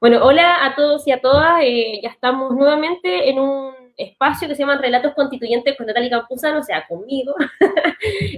Bueno, hola a todos y a todas. Eh, ya estamos nuevamente en un espacio que se llama Relatos Constituyentes con Natalia Campuzano, o sea, conmigo.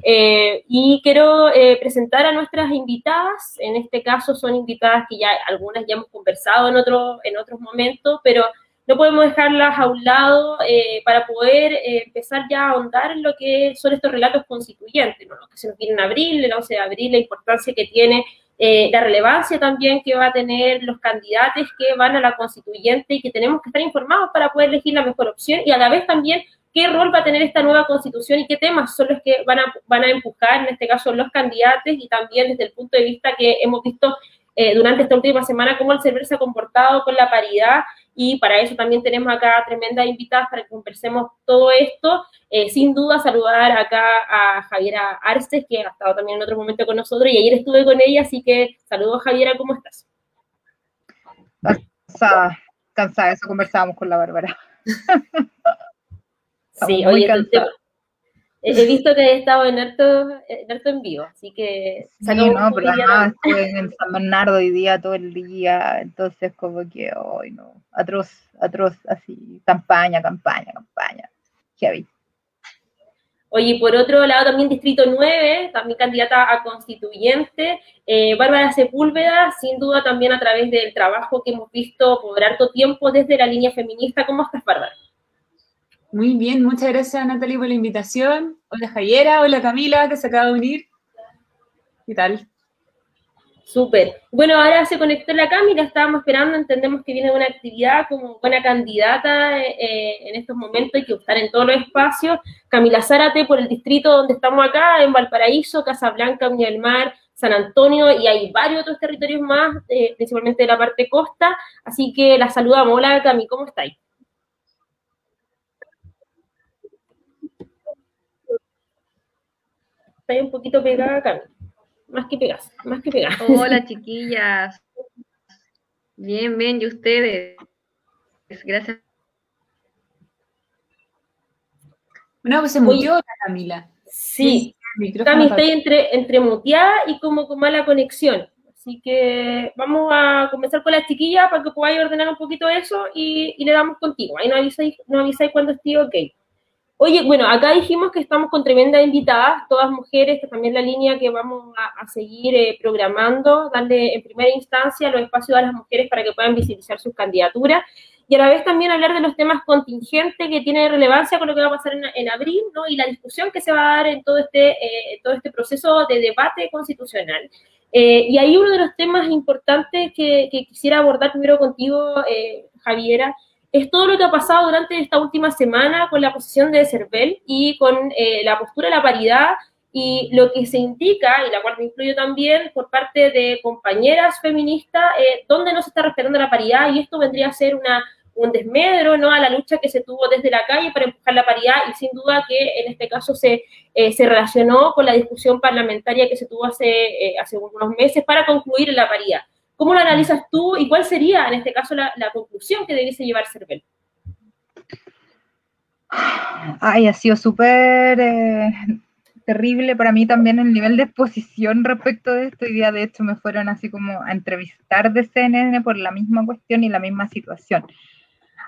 Eh, y quiero eh, presentar a nuestras invitadas. En este caso son invitadas que ya algunas ya hemos conversado en, otro, en otros momentos, pero no podemos dejarlas a un lado para poder empezar ya a ahondar en lo que son estos relatos constituyentes, ¿no? que se nos viene en abril, el 11 de abril, la importancia que tiene eh, la relevancia también que va a tener los candidatos que van a la constituyente y que tenemos que estar informados para poder elegir la mejor opción y a la vez también qué rol va a tener esta nueva constitución y qué temas son los que van a, van a empujar, en este caso, los candidatos y también desde el punto de vista que hemos visto eh, durante esta última semana cómo el server se ha comportado con la paridad y para eso también tenemos acá tremendas invitadas para que conversemos todo esto. Eh, sin duda saludar acá a Javiera Arces, que ha estado también en otro momento con nosotros y ayer estuve con ella, así que saludos Javiera, ¿cómo estás? Cansada, cansada, eso conversábamos con la Bárbara. sí, oye, he visto que he estado en harto, en en vivo, así que... Sí, no, pero además estuve en San Bernardo hoy día, todo el día, entonces como que, hoy no, atroz, atroz, así, campaña, campaña, campaña, heavy. Oye, por otro lado, también Distrito 9, también candidata a constituyente, eh, Bárbara Sepúlveda, sin duda también a través del trabajo que hemos visto por harto tiempo desde la línea feminista. ¿Cómo estás, Bárbara? Muy bien, muchas gracias Natalie por la invitación. Hola Jayera, hola Camila, que se acaba de unir. ¿Qué tal? Súper. Bueno, ahora se conectó la Camila, estábamos esperando, entendemos que viene una actividad como buena candidata eh, en estos momentos, hay que estar en todos los espacios. Camila Zárate por el distrito donde estamos acá, en Valparaíso, Casablanca, Viña del Mar, San Antonio y hay varios otros territorios más, eh, principalmente de la parte costa, así que la saludamos. Hola Cami, ¿cómo estáis? Un poquito pegada acá. Más que pegas, más que pegas. Hola, chiquillas. Bien, bien, ¿y ustedes? Gracias. Bueno, pues se murió la Camila. Sí, Camila está entre, entre muteada y como con mala conexión. Así que vamos a comenzar con la chiquilla para que podáis ordenar un poquito eso y, le damos contigo. Ahí no avisáis, no avisáis cuando esté ok. Oye, bueno, acá dijimos que estamos con tremendas invitadas, todas mujeres, que también la línea que vamos a, seguir eh, programando, darle en primera instancia los espacios a las mujeres para que puedan visibilizar sus candidaturas y a la vez también hablar de los temas contingentes que tienen relevancia con lo que va a pasar en, abril, ¿no? Y la discusión que se va a dar en todo este, eh, todo este proceso de debate constitucional. Eh, y ahí uno de los temas importantes que, que quisiera abordar primero contigo, Javiera, es todo lo que ha pasado durante esta última semana con la posición de Cervel y con eh, la postura de la paridad y lo que se indica, y la cual me incluyo también, por parte de compañeras feministas, eh, donde no se está respetando la paridad y esto vendría a ser una, un desmedro ¿no? a la lucha que se tuvo desde la calle para empujar la paridad y sin duda que en este caso se, eh, se relacionó con la discusión parlamentaria que se tuvo hace, hace unos meses para concluir la paridad. ¿Cómo lo analizas tú y cuál sería, en este caso, la, conclusión que debiese llevar Cervel? Ay, ha sido súper eh, terrible para mí también el nivel de exposición respecto de esto. Hoy día, de hecho, me fueron así como a entrevistar de CNN por la misma cuestión y la misma situación.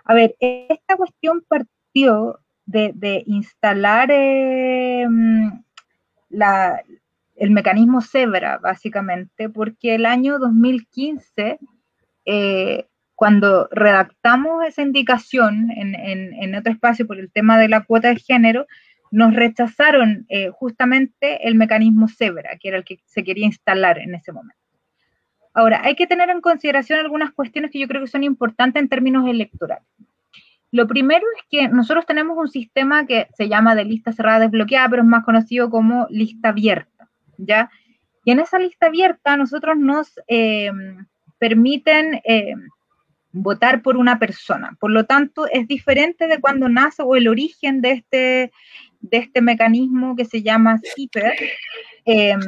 A ver, esta cuestión partió de, instalar eh, la, el mecanismo Zebra, básicamente, porque el año 2015, eh, cuando redactamos esa indicación en, otro espacio por el tema de la cuota de género, nos rechazaron eh, justamente el mecanismo Zebra, que era el que se quería instalar en ese momento. Ahora, hay que tener en consideración algunas cuestiones que yo creo que son importantes en términos electorales. Lo primero es que nosotros tenemos un sistema que se llama de lista cerrada desbloqueada, pero es más conocido como lista abierta. ¿Ya? Y en esa lista abierta nosotros nos eh, permiten eh, votar por una persona. Por lo tanto, es diferente de cuando nace o el origen de este, de este mecanismo que se llama CIPER, em,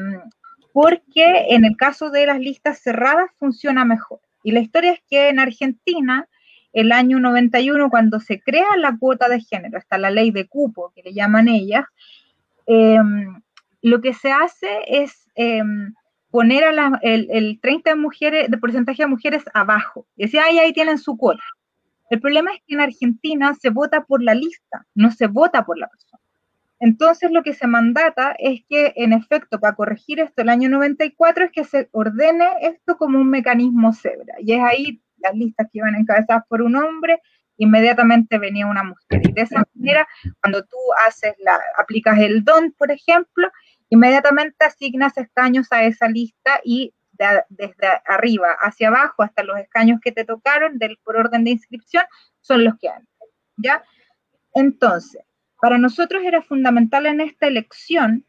porque en el caso de las listas cerradas funciona mejor. Y la historia es que en Argentina, el año 91, cuando se crea la cuota de género, está la ley de cupo, que le llaman ellas, lo que se hace es em, poner a el, 30 de, mujeres, de porcentaje de mujeres abajo. Y decía, ahí tienen su cuota. El problema es que en Argentina se vota por la lista, no se vota por la persona. Entonces lo que se mandata es que, en efecto, para corregir esto el año 94 es que se ordene esto como un mecanismo cebra. Y es ahí las listas que iban encabezadas por un hombre, inmediatamente venía una mujer. Y de esa manera, cuando tú haces la, aplicas el don, por ejemplo, inmediatamente asignas escaños a esa lista y desde arriba hacia abajo hasta los escaños que te tocaron del, por orden de inscripción son los que hay. ¿Ya? Entonces, para nosotros era fundamental en esta elección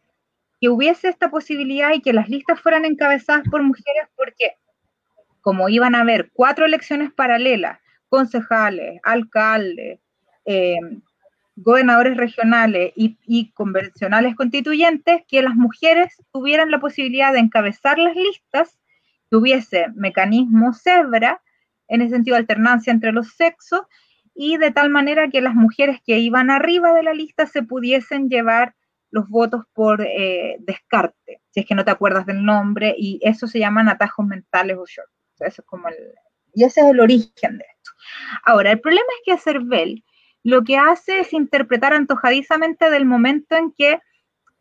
que hubiese esta posibilidad y que las listas fueran encabezadas por mujeres porque como iban a haber cuatro elecciones paralelas, concejales, alcaldes, eh, gobernadores regionales y, convencionales constituyentes, que las mujeres tuvieran la posibilidad de encabezar las listas, que hubiese mecanismos cebra, en el sentido de alternancia entre los sexos, y de tal manera que las mujeres que iban arriba de la lista se pudiesen llevar los votos por eh, descarte, si es que no te acuerdas del nombre, y eso se llaman atajos mentales o short. Eso es como el, y ese es el origen de esto. Ahora, el problema es que Cervel lo que hace es interpretar antojadizamente del momento en que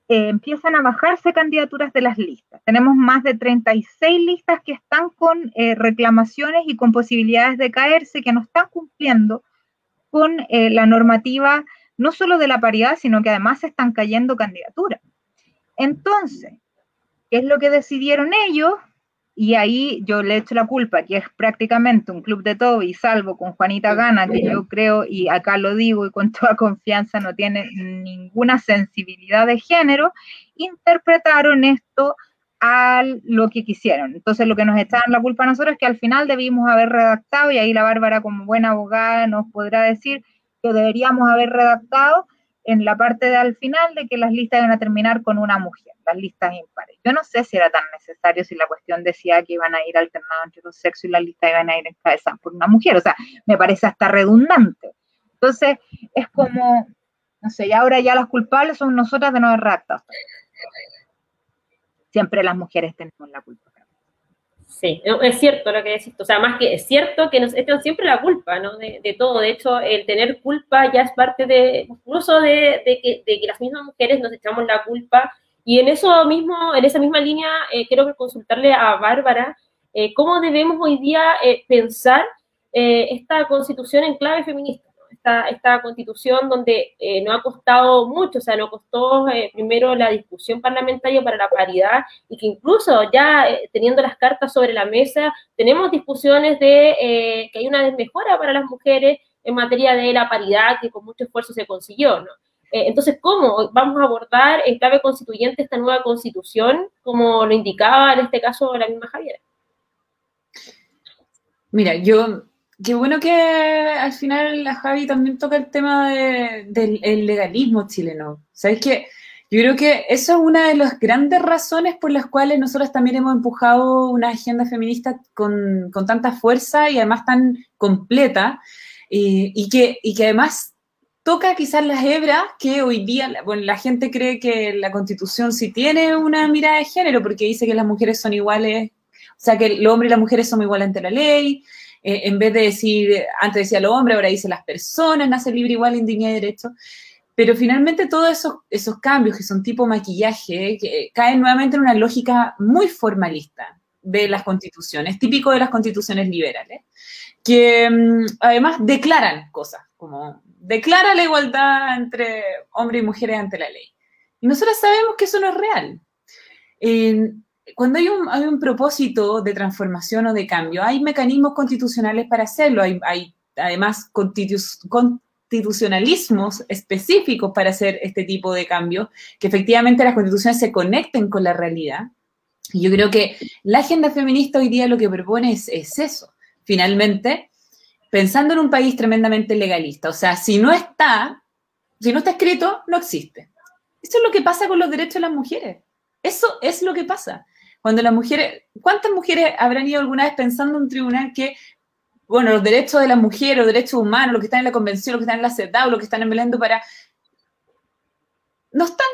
eh, empiezan a bajarse candidaturas de las listas. Tenemos más de 36 listas que están con eh, reclamaciones y con posibilidades de caerse, que no están cumpliendo con eh, la normativa no solo de la paridad, sino que además están cayendo candidaturas. Entonces, ¿qué es lo que decidieron ellos? Y ahí yo le echo la culpa, que es prácticamente un club de todo, y salvo con Juanita Gana, que yo creo, y acá lo digo y con toda confianza, no tiene ninguna sensibilidad de género, interpretaron esto a lo que quisieron. Entonces lo que nos echaban la culpa a nosotros es que al final debimos haber redactado, y ahí la Bárbara como buena abogada nos podrá decir que deberíamos haber redactado en la parte de al final de que las listas iban a terminar con una mujer, las listas impares. Yo no sé si era tan necesario si la cuestión decía que iban a ir alternados entre los sexos y las listas iban a ir encabezadas por una mujer. O sea, me parece hasta redundante. Entonces, es como, no sé, y ahora ya las culpables son nosotras de no haber redactado. Siempre las mujeres tenemos la culpa. Sí, es cierto lo que decís. O sea, más que es cierto que nos echan siempre la culpa, ¿no? De, todo. De hecho, el tener culpa ya es parte de, incluso de, que, las mismas mujeres nos echamos la culpa. Y en eso mismo, en esa misma línea, eh, quiero consultarle a Bárbara eh, cómo debemos hoy día eh, pensar esta constitución en clave feminista esta, constitución donde eh, no ha costado mucho, o sea, no costó eh, primero la discusión parlamentaria para la paridad y que incluso ya eh, teniendo las cartas sobre la mesa, tenemos discusiones de que hay una desmejora para las mujeres en materia de la paridad que con mucho esfuerzo se consiguió, ¿no? entonces, ¿cómo vamos a abordar en clave constituyente esta nueva constitución, como lo indicaba en este caso la misma Javier? Mira, yo Qué bueno que al final la Javi también toca el tema del legalismo chileno. ¿Sabes qué? Yo creo que eso es una de las grandes razones por las cuales nosotros también hemos empujado una agenda feminista con, tanta fuerza y además tan completa, y, que, y que además toca quizás las hebras que hoy día, bueno, la gente cree que la constitución sí tiene una mirada de género, porque dice que las mujeres son iguales, o sea, que el hombre y las mujeres son iguales ante la ley, eh, en vez de decir, antes decía lo hombre, ahora dice las personas, nace libre, igual, en dignidad y derecho. Pero finalmente todos esos, esos cambios que son tipo maquillaje, que caen nuevamente en una lógica muy formalista de las constituciones, típico de las constituciones liberales, que mm, además declaran cosas, como declara la igualdad entre hombres y mujeres ante la ley. Y nosotros sabemos que eso no es real cuando hay un, hay un, propósito de transformación o de cambio, hay mecanismos constitucionales para hacerlo, hay, hay además constitucionalismos específicos para hacer este tipo de cambio, que efectivamente las constituciones se conecten con la realidad. Y yo creo que la agenda feminista hoy día lo que propone es, es eso, finalmente, pensando en un país tremendamente legalista, o sea, si no está, si no está escrito, no existe. Eso es lo que pasa con los derechos de las mujeres. Eso es lo que pasa. Cuando las mujeres, ¿cuántas mujeres habrán ido alguna vez pensando en un tribunal que, bueno, los derechos de las mujeres, los derechos humanos, los que están en la convención, los que están en la CEDAW, los que están en para... No están,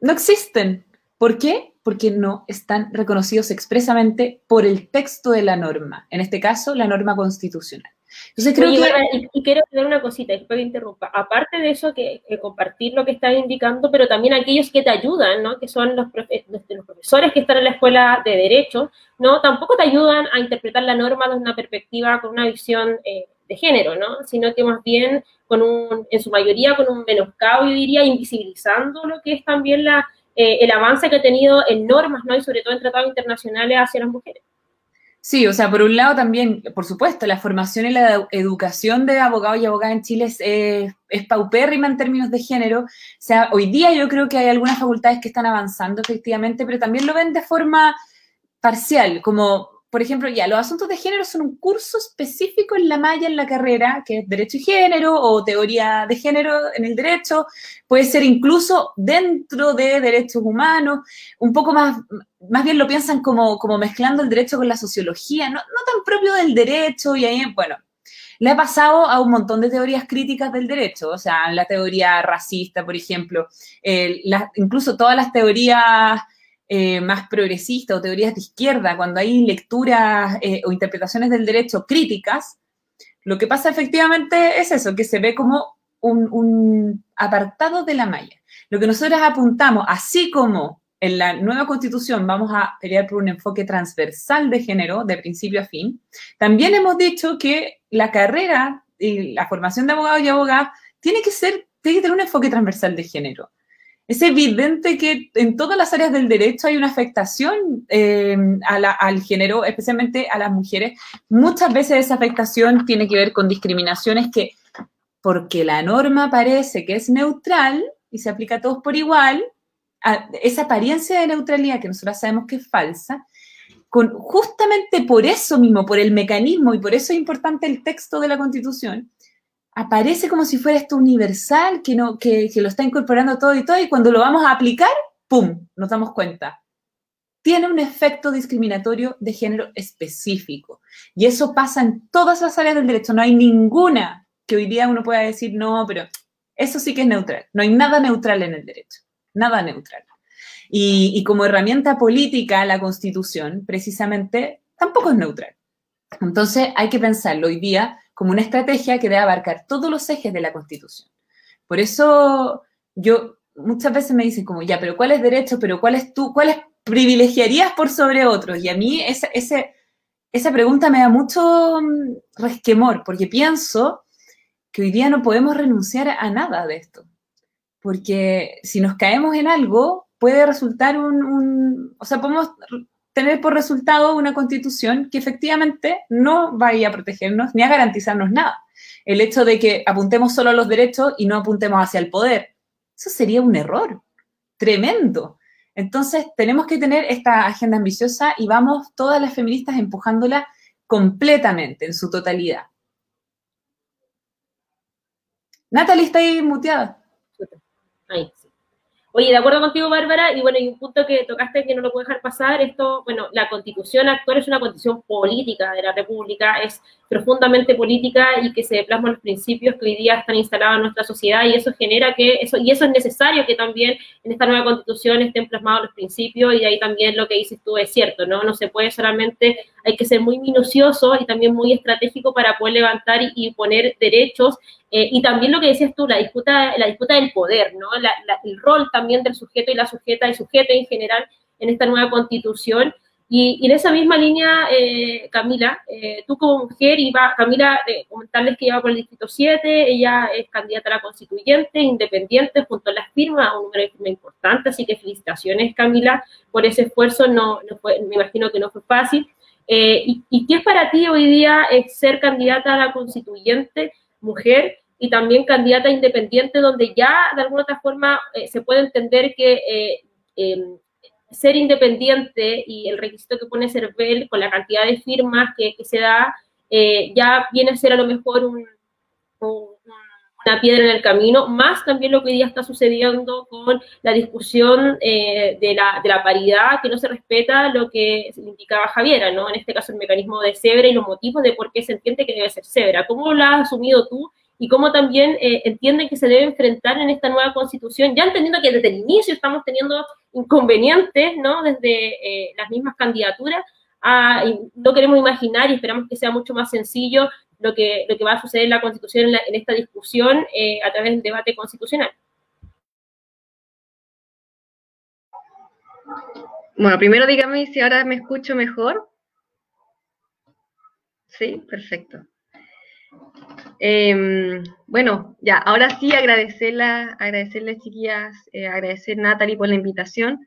no existen. ¿Por qué? porque no están reconocidos expresamente por el texto de la norma, en este caso, la norma constitucional. Entonces creo que... Y, quiero decir una cosita, después que interrumpa. Aparte de eso, que, compartir lo que estás indicando, pero también aquellos que te ayudan, ¿no? Que son los, los, profesores que están en la escuela de Derecho, ¿no? Tampoco te ayudan a interpretar la norma desde una perspectiva, con una visión eh, de género, ¿no? Sino que más bien, con un, en su mayoría, con un menoscabo, yo diría, invisibilizando lo que es también la, eh, el avance que ha tenido en normas, ¿no? Y sobre todo en tratados internacionales hacia las mujeres. Sí, o sea, por un lado también, por supuesto, la formación y la educación de abogados y abogadas en Chile es, es, paupérrima en términos de género. O sea, hoy día yo creo que hay algunas facultades que están avanzando efectivamente, pero también lo ven de forma parcial, como por ejemplo, ya, los asuntos de género son un curso específico en la malla en la carrera, que es Derecho y Género o Teoría de Género en el Derecho, puede ser incluso dentro de Derechos Humanos, un poco más, más bien lo piensan como, como mezclando el derecho con la sociología, no, no tan propio del derecho, y ahí, bueno, le ha pasado a un montón de teorías críticas del derecho, o sea, la teoría racista, por ejemplo, incluso todas las teorías eh, más progresistas o teorías de izquierda, cuando hay lecturas eh, o interpretaciones del derecho críticas, lo que pasa efectivamente es eso, que se ve como un, apartado de la malla. Lo que nosotros apuntamos, así como en la nueva constitución vamos a pelear por un enfoque transversal de género, de principio a fin, también hemos dicho que la carrera y la formación de abogados y abogadas tiene que ser, tiene que tener un enfoque transversal de género es evidente que en todas las áreas del derecho hay una afectación eh, al género, especialmente a las mujeres. Muchas veces esa afectación tiene que ver con discriminaciones que, porque la norma parece que es neutral y se aplica a todos por igual, esa apariencia de neutralidad que nosotros sabemos que es falsa, con, justamente por eso mismo, por el mecanismo, y por eso es importante el texto de la Constitución, aparece como si fuera esto universal, que, no, que, lo está incorporando todo y todo, y cuando lo vamos a aplicar, ¡pum!, nos damos cuenta. Tiene un efecto discriminatorio de género específico. Y eso pasa en todas las áreas del derecho. No hay ninguna que hoy día uno pueda decir, no, pero eso sí que es neutral. No hay nada neutral en el derecho. Nada neutral. Y, y como herramienta política, la constitución, precisamente, tampoco es neutral. Entonces hay que pensarlo hoy día como una estrategia que debe abarcar todos los ejes de la Constitución. Por eso yo muchas veces me dicen como, ya, pero ¿cuál es derecho? Pero ¿cuál es tú? ¿Cuáles privilegiarías por sobre otros? Y a mí esa, esa pregunta me da mucho mm, resquemor, porque pienso que hoy día no podemos renunciar a nada de esto. Porque si nos caemos en algo, puede resultar un, un o sea, podemos tener por resultado una constitución que efectivamente no vaya a protegernos ni a garantizarnos nada. El hecho de que apuntemos solo a los derechos y no apuntemos hacia el poder, eso sería un error tremendo. Entonces, tenemos que tener esta agenda ambiciosa y vamos todas las feministas empujándola completamente, en su totalidad. Natalie está ahí muteada. Ahí. Oye, de acuerdo contigo, Bárbara, y bueno, y un punto que tocaste que no lo puedo dejar pasar, esto, bueno, la constitución actual es una constitución política de la República, es profundamente política y que se plasman los principios que hoy día están instalados en nuestra sociedad y eso genera que, eso, y eso es necesario que también en esta nueva constitución estén plasmados los principios y ahí también lo que dices tú es cierto, ¿no? No se puede solamente, hay que ser muy minucioso y también muy estratégico para poder levantar y poner derechos eh, y también lo que decías tú, la disputa, la disputa del poder, ¿no? el rol también del sujeto y la sujeta y sujeta en general en esta nueva constitución. Y, en esa misma línea, eh, Camila, eh, tú como mujer, iba, Camila, comentarles que iba por el Distrito 7, ella es candidata a la constituyente, independiente, junto a las firmas, un número de firmas importante, así que felicitaciones, Camila, por ese esfuerzo, no, no fue, me imagino que no fue fácil. y, ¿Y qué es para ti hoy día ser candidata a la constituyente mujer y también candidata independiente, donde ya de alguna otra forma eh, se puede entender que eh, em, ser independiente y el requisito que pone CERVEL con la cantidad de firmas que, se da, eh, ya viene a ser a lo mejor una piedra en el camino, más también lo que hoy día está sucediendo con la discusión de, la, de, la, paridad, que no se respeta lo que indicaba Javiera, ¿no? En este caso el mecanismo de cebra y los motivos de por qué se entiende que debe ser cebra. ¿Cómo lo has asumido tú y cómo también eh, entienden que se debe enfrentar en esta nueva constitución, ya entendiendo que desde el inicio estamos teniendo inconvenientes, ¿no? Desde eh, las mismas candidaturas, no queremos imaginar y esperamos que sea mucho más sencillo lo que, lo que va a suceder en la Constitución en, esta discusión eh, a través del debate constitucional. Bueno, primero dígame si ahora me escucho mejor. Sí, perfecto. Em, bueno, ya, ahora sí agradecerla, agradecerles chiquillas, eh, agradecer Natalie por la invitación.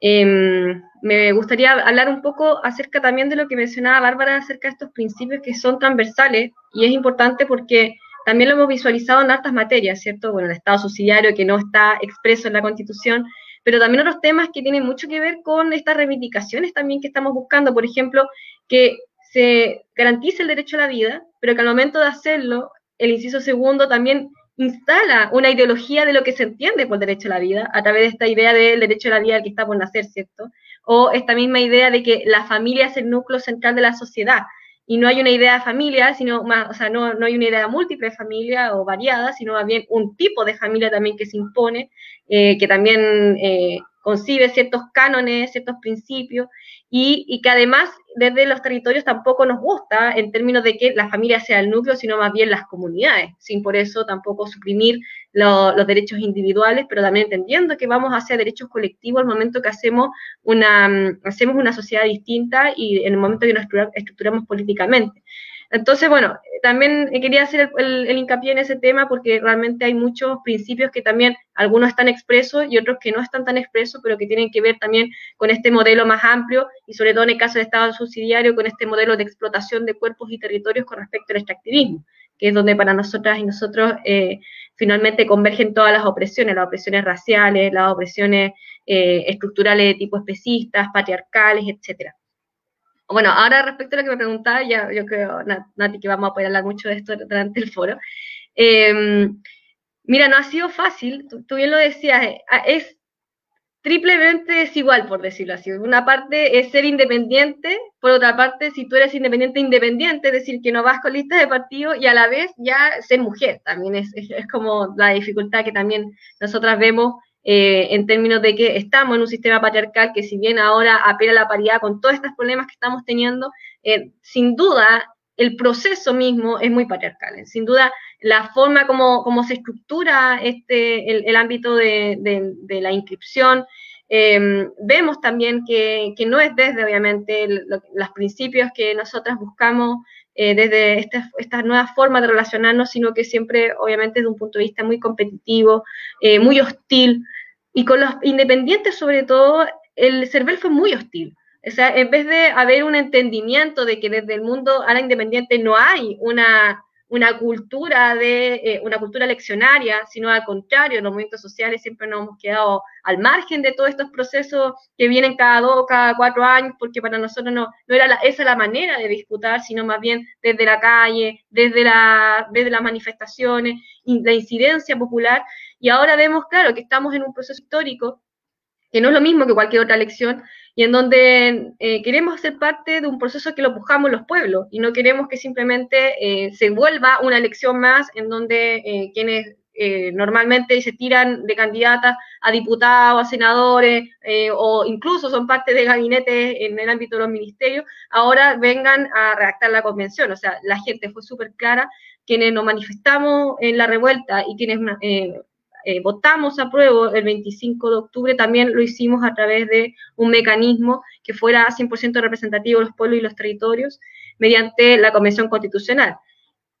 Em, me gustaría hablar un poco acerca también de lo que mencionaba Bárbara acerca de estos principios que son transversales y es importante porque también lo hemos visualizado en hartas materias, ¿cierto? Bueno, el Estado subsidiario que no está expreso en la Constitución, pero también otros temas que tienen mucho que ver con estas reivindicaciones también que estamos buscando, por ejemplo, que se garantice el derecho a la vida, pero que al momento de hacerlo, el inciso segundo también instala una ideología de lo que se entiende por derecho a la vida, a través de esta idea del derecho a la vida que está por nacer, ¿cierto? O esta misma idea de que la familia es el núcleo central de la sociedad y no hay una idea de familia, sino más, o sea, no, no hay una idea múltiple de familia o variada, sino más bien un tipo de familia también que se impone, eh, que también eh, concibe ciertos cánones, ciertos principios, y, que además desde los territorios tampoco nos gusta en términos de que la familia sea el núcleo, sino más bien las comunidades, sin por eso tampoco suprimir los derechos individuales, pero también entendiendo que vamos hacia derechos colectivos al momento que hacemos una, mm, hacemos una sociedad distinta y en el momento que nos estructuramos políticamente. Entonces, bueno, también quería hacer el, hincapié en ese tema porque realmente hay muchos principios que también algunos están expresos y otros que no están tan expresos, pero que tienen que ver también con este modelo más amplio y sobre todo en el caso del Estado subsidiario, con este modelo de explotación de cuerpos y territorios con respecto al extractivismo, que es donde para nosotras y nosotros eh, finalmente convergen todas las opresiones, las opresiones raciales, las opresiones eh, estructurales de tipo especistas, patriarcales, etcétera. Bueno, ahora respecto a lo que me preguntaba, ya yo creo, Nati, que vamos a poder mucho de esto durante el foro. Em, mira, no ha sido fácil, tú, bien lo decías, eh, es triplemente desigual, por decirlo así. Una parte es ser independiente, por otra parte, si tú eres independiente, independiente, es decir, que no vas con listas de partido y a la vez ya ser mujer, también es, es como la dificultad que también nosotras vemos eh, en términos de que estamos en un sistema patriarcal que si bien ahora apela a la paridad con todos estos problemas que estamos teniendo, eh, sin duda el proceso mismo es muy patriarcal. ¿eh? Sin duda la forma como, como se estructura este, el, ámbito de, la inscripción, vemos también que, no es desde, obviamente, los principios que nosotras buscamos desde esta, esta, nueva forma de relacionarnos, sino que siempre, obviamente, desde un punto de vista muy competitivo, muy hostil, y con los independientes, sobre todo, el CERVEL fue muy hostil. O sea, en vez de haber un entendimiento de que desde el mundo a la independiente no hay una, una cultura de eh, una cultura leccionaria, sino al contrario, los movimientos sociales siempre nos hemos quedado al margen de todos estos procesos que vienen cada dos, cada cuatro años, porque para nosotros no, no era esa la manera de disputar, sino más bien desde la calle, desde, la, desde las manifestaciones, la incidencia popular, y ahora vemos, claro, que estamos en un proceso histórico que no es lo mismo que cualquier otra elección, y en donde eh, queremos ser parte de un proceso que lo pujamos los pueblos, y no queremos que simplemente eh, se vuelva una elección más en donde eh, quienes normalmente se tiran de candidatas a diputados, a senadores, o incluso son parte de gabinetes en el ámbito de los ministerios, ahora vengan a redactar la convención. O sea, la gente fue súper clara, quienes nos manifestamos en la revuelta y quienes eh, votamos a prueba el 25 de octubre, también lo hicimos a través de un mecanismo que fuera 100% representativo de los pueblos y los territorios mediante la Convención Constitucional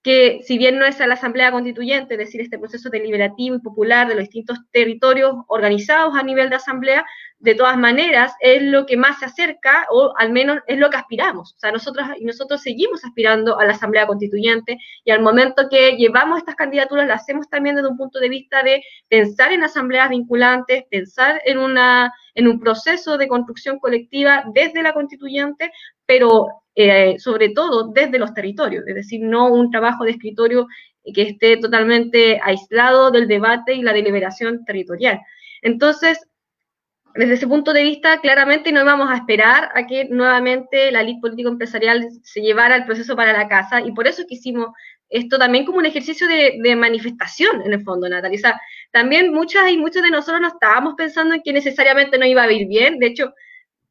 que si bien no es a la Asamblea Constituyente, es decir, este proceso deliberativo y popular de los distintos territorios organizados a nivel de Asamblea, de todas maneras es lo que más se acerca, o al menos es lo que aspiramos. O sea, nosotros, nosotros seguimos aspirando a la Asamblea Constituyente y al momento que llevamos estas candidaturas, las hacemos también desde un punto de vista de pensar en asambleas vinculantes, pensar en, una, en un proceso de construcción colectiva desde la constituyente, pero eh, sobre todo desde los territorios, es decir, no un trabajo de escritorio que esté totalmente aislado del debate y la deliberación territorial. Entonces, desde ese punto de vista, claramente no íbamos a esperar a que nuevamente la ley político-empresarial se llevara el proceso para la casa y por eso quisimos esto también como un ejercicio de, manifestación en el fondo, Natalia. O sea, también muchas y muchos de nosotros no estábamos pensando en que necesariamente no iba a ir bien. De hecho,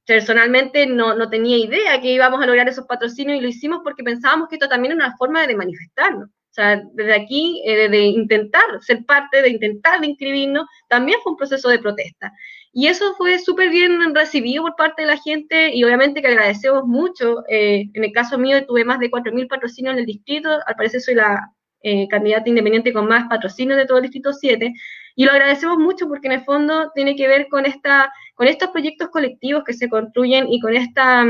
personalmente no, no, tenía idea que íbamos a lograr esos patrocinios y lo hicimos porque pensábamos que esto también era una forma de manifestarnos. O sea, desde aquí, eh, de intentar ser parte, de intentar de inscribirnos, también fue un proceso de protesta. Y eso fue súper bien recibido por parte de la gente y obviamente que agradecemos mucho. Eh, en el caso mío tuve más de 4.000 patrocinios en el distrito, al parecer soy la eh, candidata independiente con más patrocinios de todo el distrito 7 y lo agradecemos mucho porque en el fondo tiene que ver con, esta, con estos proyectos colectivos que se construyen y con, esta,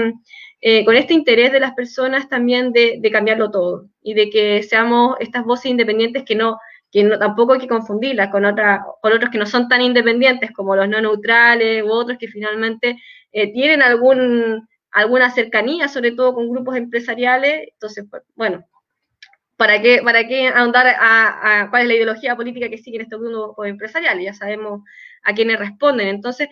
eh, con este interés de las personas también de cambiarlo todo y de que seamos estas voces independientes que no que tampoco hay que confundirlas con, otra, con otros que no son tan independientes como los no neutrales u otros que finalmente eh, tienen alguna cercanía, sobre todo con grupos empresariales. Entonces, pues, bueno, ¿para qué, para qué ahondar a, cuál es la ideología política que siguen estos grupos empresariales? Ya sabemos a quiénes responden. Entonces,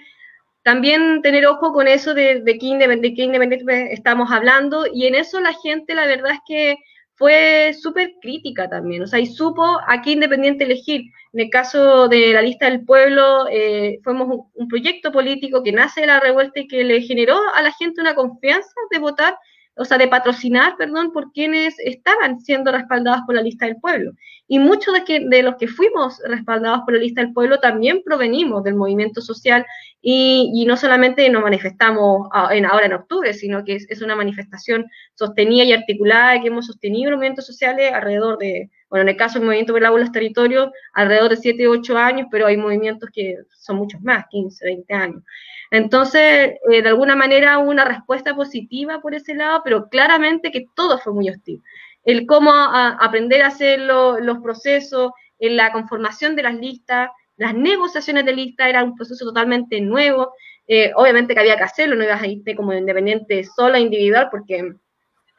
también tener ojo con eso de, de, qué, independiente estamos hablando y en eso la gente, la verdad es que fue súper crítica también, o sea, y supo a qué independiente elegir. En el caso de la lista del pueblo, eh, fuimos un, proyecto político que nace de la revuelta y que le generó a la gente una confianza de votar o sea, de patrocinar, perdón, por quienes estaban siendo respaldados por la lista del pueblo. Y muchos de, los que fuimos respaldados por la lista del pueblo también provenimos del movimiento social y, no solamente nos manifestamos en, ahora en octubre, sino que es, una manifestación sostenida y articulada que hemos sostenido los movimientos sociales alrededor de, bueno, en el caso del movimiento por los territorios, alrededor de 7, 8 años, pero hay movimientos que son muchos más, 15, 20 años. Entonces, eh, de alguna manera una respuesta positiva por ese lado, pero claramente que todo fue muy hostil. El cómo aprender a hacer los procesos, en la conformación de las listas, las negociaciones de listas era un proceso totalmente nuevo. Eh, obviamente que había que hacerlo, no ibas a irte como independiente sola, individual, porque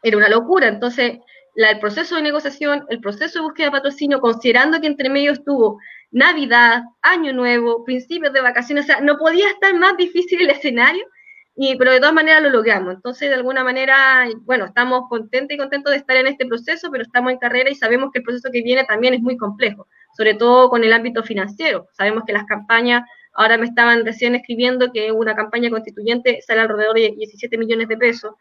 era una locura. Entonces, el proceso de negociación, el proceso de búsqueda de patrocinio, considerando que entre medio estuvo Navidad, Año Nuevo, principios de vacaciones, o sea, no podía estar más difícil el escenario, y, pero de todas maneras lo logramos. Entonces, de alguna manera, bueno, estamos contentos y contentos de estar en este proceso, pero estamos en carrera y sabemos que el proceso que viene también es muy complejo, sobre todo con el ámbito financiero. Sabemos que las campañas, ahora me estaban recién escribiendo que una campaña constituyente sale alrededor de 17 millones de pesos.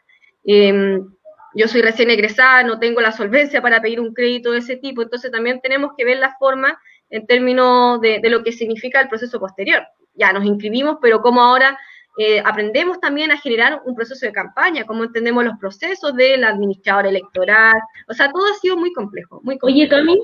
Em, yo soy recién egresada, no tengo la solvencia para pedir un crédito de ese tipo, entonces también tenemos que ver la forma en términos de, lo que significa el proceso posterior. Ya nos inscribimos, pero como ahora eh, aprendemos también a generar un proceso de campaña, cómo entendemos los procesos del administrador electoral, o sea, todo ha sido muy complejo. Muy Oye, Cami,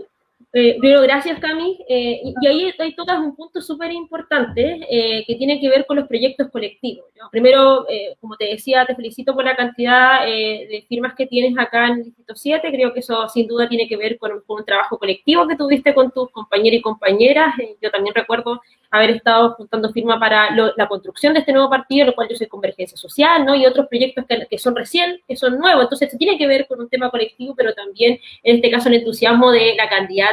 eh, pero gracias, Cami. Eh, y, ahí, ahí, tocas un punto súper importante eh, que tiene que ver con los proyectos colectivos. Primero, como te decía, te felicito por la cantidad de firmas que tienes acá en el Distrito 7. Creo que eso sin duda tiene que ver con, un trabajo colectivo que tuviste con tus compañeros y compañeras. yo también recuerdo haber estado juntando firma para la construcción de este nuevo partido, lo cual yo soy Convergencia Social, ¿no? Y otros proyectos que, son recién, que son nuevos. Entonces, tiene que ver con un tema colectivo, pero también, en este caso, el entusiasmo de la candidata,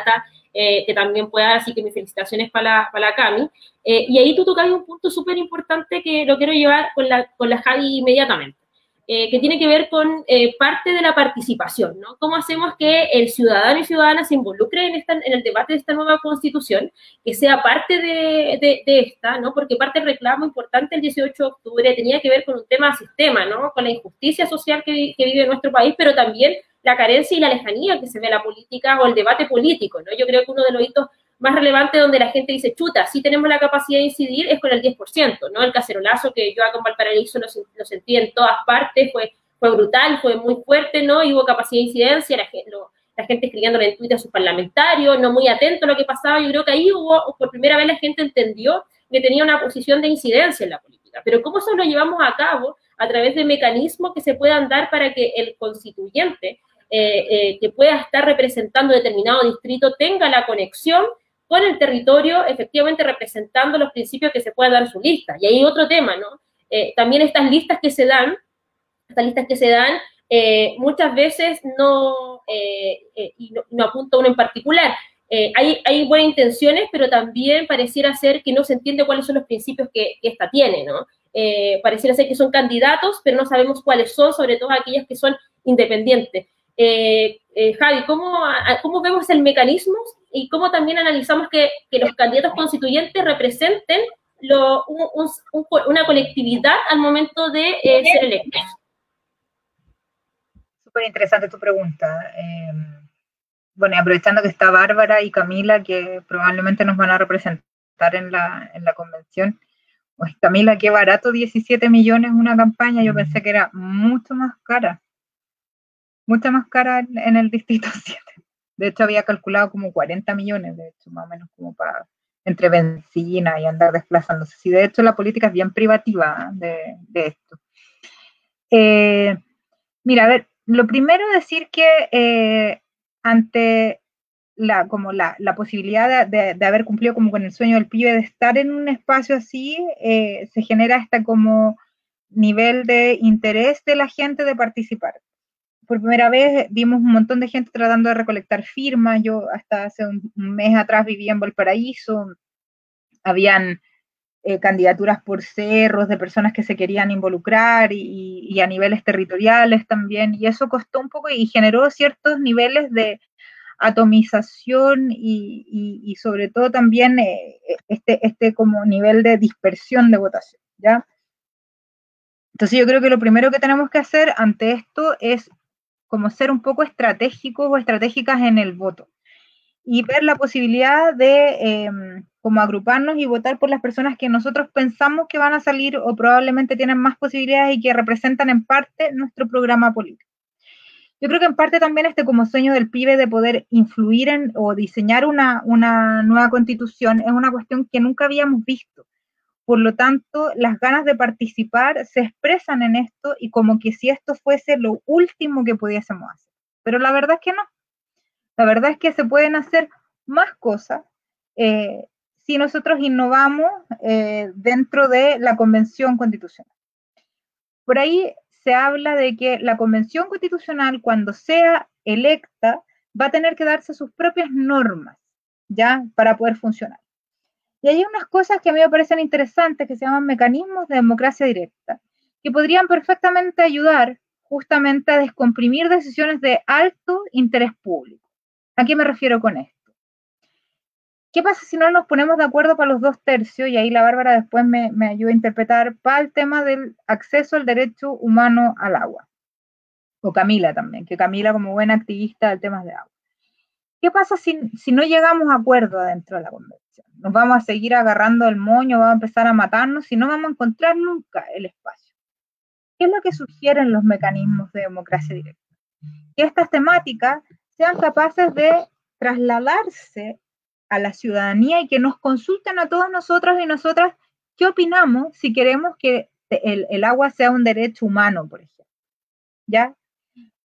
eh, que también pueda, así que mis felicitaciones para para la Cami. Eh, y ahí tú tocas un punto súper importante que lo quiero llevar con la, con la Javi inmediatamente. Eh, que tiene que ver con eh, parte de la participación, ¿no? ¿Cómo hacemos que el ciudadano y ciudadana se involucre en, esta, en el debate de esta nueva constitución, que sea parte de, de, esta, ¿no? Porque parte del reclamo importante el 18 de octubre tenía que ver con un tema de sistema, ¿no? Con la injusticia social que, que vive nuestro país, pero también la carencia y la lejanía que se ve en la política o el debate político, ¿no? Yo creo que uno de los hitos más relevante donde la gente dice, chuta, sí tenemos la capacidad de incidir, es con el 10%, ¿no? El cacerolazo que yo acá en Valparaíso lo, lo sentí en todas partes, fue, fue brutal, fue muy fuerte, ¿no? Y hubo capacidad de incidencia, la gente, la gente escribiéndole en Twitter a sus parlamentarios, no muy atento a lo que pasaba, yo creo que ahí hubo, por primera vez la gente entendió que tenía una posición de incidencia en la política. Pero ¿cómo eso lo llevamos a cabo? A través de mecanismos que se puedan dar para que el constituyente eh, eh, que pueda estar representando determinado distrito tenga la conexión con el territorio, efectivamente representando los principios que se puedan dar su lista. Y hay otro tema, ¿no? Eh, también estas listas que se dan, estas listas que se dan, eh, muchas veces no, y no, apunto uno en particular, hay, hay, buenas intenciones, pero también pareciera ser que no se entiende cuáles son los principios que, que esta tiene, ¿no? Pareciera ser que son candidatos, pero no sabemos cuáles son, sobre todo aquellas que son independientes. Eh, Javi, ¿cómo, ¿cómo, vemos el mecanismo y cómo también analizamos que, que los candidatos constituyentes representen lo, una colectividad al momento de ser electos? Súper interesante tu pregunta. Em, bueno, y aprovechando que está Bárbara y Camila, que probablemente nos van a representar en la, en la convención. Pues Camila, qué barato, 17 millones una campaña, yo pensé que era mucho más cara, mucho más cara en, el Distrito 7. De hecho, había calculado como 40 millones, de hecho, más o menos como para entre benzina y andar desplazándose. Sí, de hecho, la política es bien privativa de, esto. Eh, mira, a ver, lo primero decir que eh, ante la, como la, posibilidad de, haber cumplido como con el sueño del pibe de estar en un espacio así, eh, se genera hasta como nivel de interés de la gente de participar. Por primera vez vimos un montón de gente tratando de recolectar firmas. Yo hasta hace un, mes atrás vivía en Valparaíso. Habían eh, candidaturas por cerros de personas que se querían involucrar y, a niveles territoriales también, y eso costó un poco y generó ciertos niveles de atomización y, sobre todo también eh, este, este como nivel de dispersión de votación, ¿ya? Entonces yo creo que lo primero que tenemos que hacer ante esto es como ser un poco estratégicos o estratégicas en el voto y ver la posibilidad de em, como agruparnos y votar por las personas que nosotros pensamos que van a salir o probablemente tienen más posibilidades y que representan en parte nuestro programa político. Yo creo que en parte también este como sueño del pibe de poder influir en o diseñar una, una nueva constitución es una cuestión que nunca habíamos visto. Por lo tanto, las ganas de participar se expresan en esto y como que si esto fuese lo último que pudiésemos hacer. Pero la verdad es que no. La verdad es que se pueden hacer más cosas eh, si nosotros innovamos eh, dentro de la Convención Constitucional. Por ahí se habla de que la Convención Constitucional, cuando sea electa, va a tener que darse sus propias normas, ¿ya? Para poder funcionar. Y hay unas cosas que a mí me parecen interesantes que se llaman mecanismos de democracia directa, que podrían perfectamente ayudar justamente a descomprimir decisiones de alto interés público. ¿A qué me refiero con esto? ¿Qué pasa si no nos ponemos de acuerdo para los dos tercios? Y ahí la Bárbara después me, ayuda a interpretar para el tema del acceso al derecho humano al agua. O Camila también, que Camila como buena activista del tema de agua. ¿Qué pasa si, si no llegamos a acuerdo dentro de la convención? Nos vamos a seguir agarrando el moño, vamos a empezar a matarnos y no vamos a encontrar nunca el espacio. ¿Qué es lo que sugieren los mecanismos de democracia directa? Que estas temáticas sean capaces de trasladarse a la ciudadanía y que nos consulten a todos nosotros y nosotras qué opinamos si queremos que el, agua sea un derecho humano, por ejemplo. ¿Ya?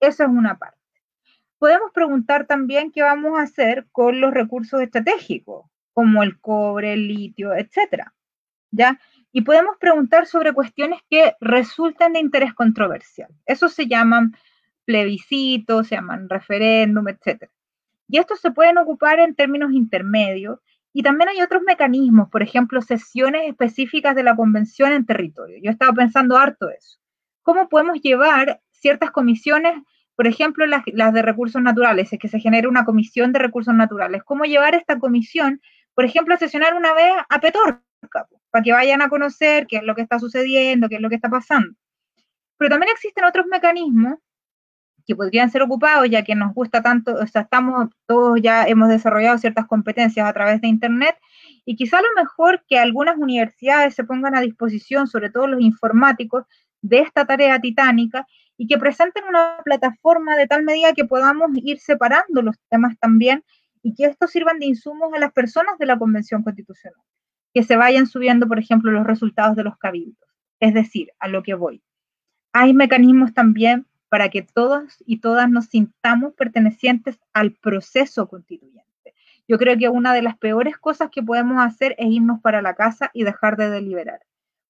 Eso es una parte. Podemos preguntar también qué vamos a hacer con los recursos estratégicos, como el cobre, el litio, etcétera. ¿Ya? Y podemos preguntar sobre cuestiones que resulten de interés controversial. Eso se llaman plebiscitos, se llaman referéndum, etc. Y estos se pueden ocupar en términos intermedios y también hay otros mecanismos, por ejemplo, sesiones específicas de la convención en territorio. Yo estaba pensando harto eso. ¿Cómo podemos llevar ciertas comisiones, por ejemplo, las, de recursos naturales, es que se genere una comisión de recursos naturales? ¿Cómo llevar esta comisión, por ejemplo, a sesionar una vez a Petorca, para que vayan a conocer qué es lo que está sucediendo, qué es lo que está pasando? Pero también existen otros mecanismos que podrían ser ocupados, ya que nos gusta tanto, o sea, estamos, todos ya hemos desarrollado ciertas competencias a través de Internet, y quizá lo mejor que algunas universidades se pongan a disposición, sobre todo los informáticos, de esta tarea titánica y que presenten una plataforma de tal medida que podamos ir separando los temas también y que estos sirvan de insumos a las personas de la Convención Constitucional, que se vayan subiendo, por ejemplo, los resultados de los cabildos. Es decir, a lo que voy. Hay mecanismos también para que todos y todas nos sintamos pertenecientes al proceso constituyente. Yo creo que una de las peores cosas que podemos hacer es irnos para la casa y dejar de deliberar.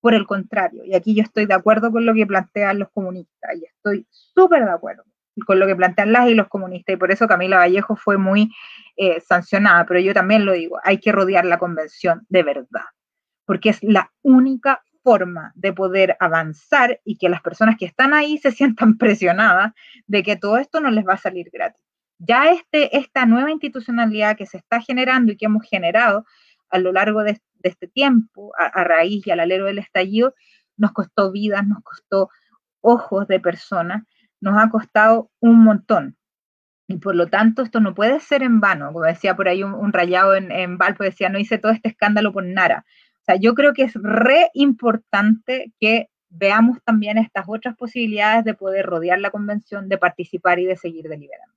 Por el contrario, y aquí yo estoy de acuerdo con lo que plantean los comunistas, y estoy súper de acuerdo. con lo que plantean las y los comunistas, y por eso Camila Vallejo fue muy eh, sancionada, pero yo también lo digo, hay que rodear la convención de verdad, porque es la única forma de poder avanzar y que las personas que están ahí se sientan presionadas de que todo esto no les va a salir gratis. Ya este, esta nueva institucionalidad que se está generando y que hemos generado a lo largo de, este tiempo, a, raíz y al alero del estallido, nos costó vidas, nos costó ojos de personas, nos ha costado un montón. Y por lo tanto, esto no puede ser en vano. Como decía por ahí un, rayado en, en Valpo, decía, no hice todo este escándalo por nada. O sea, yo creo que es re importante que veamos también estas otras posibilidades de poder rodear la convención, de participar y de seguir deliberando.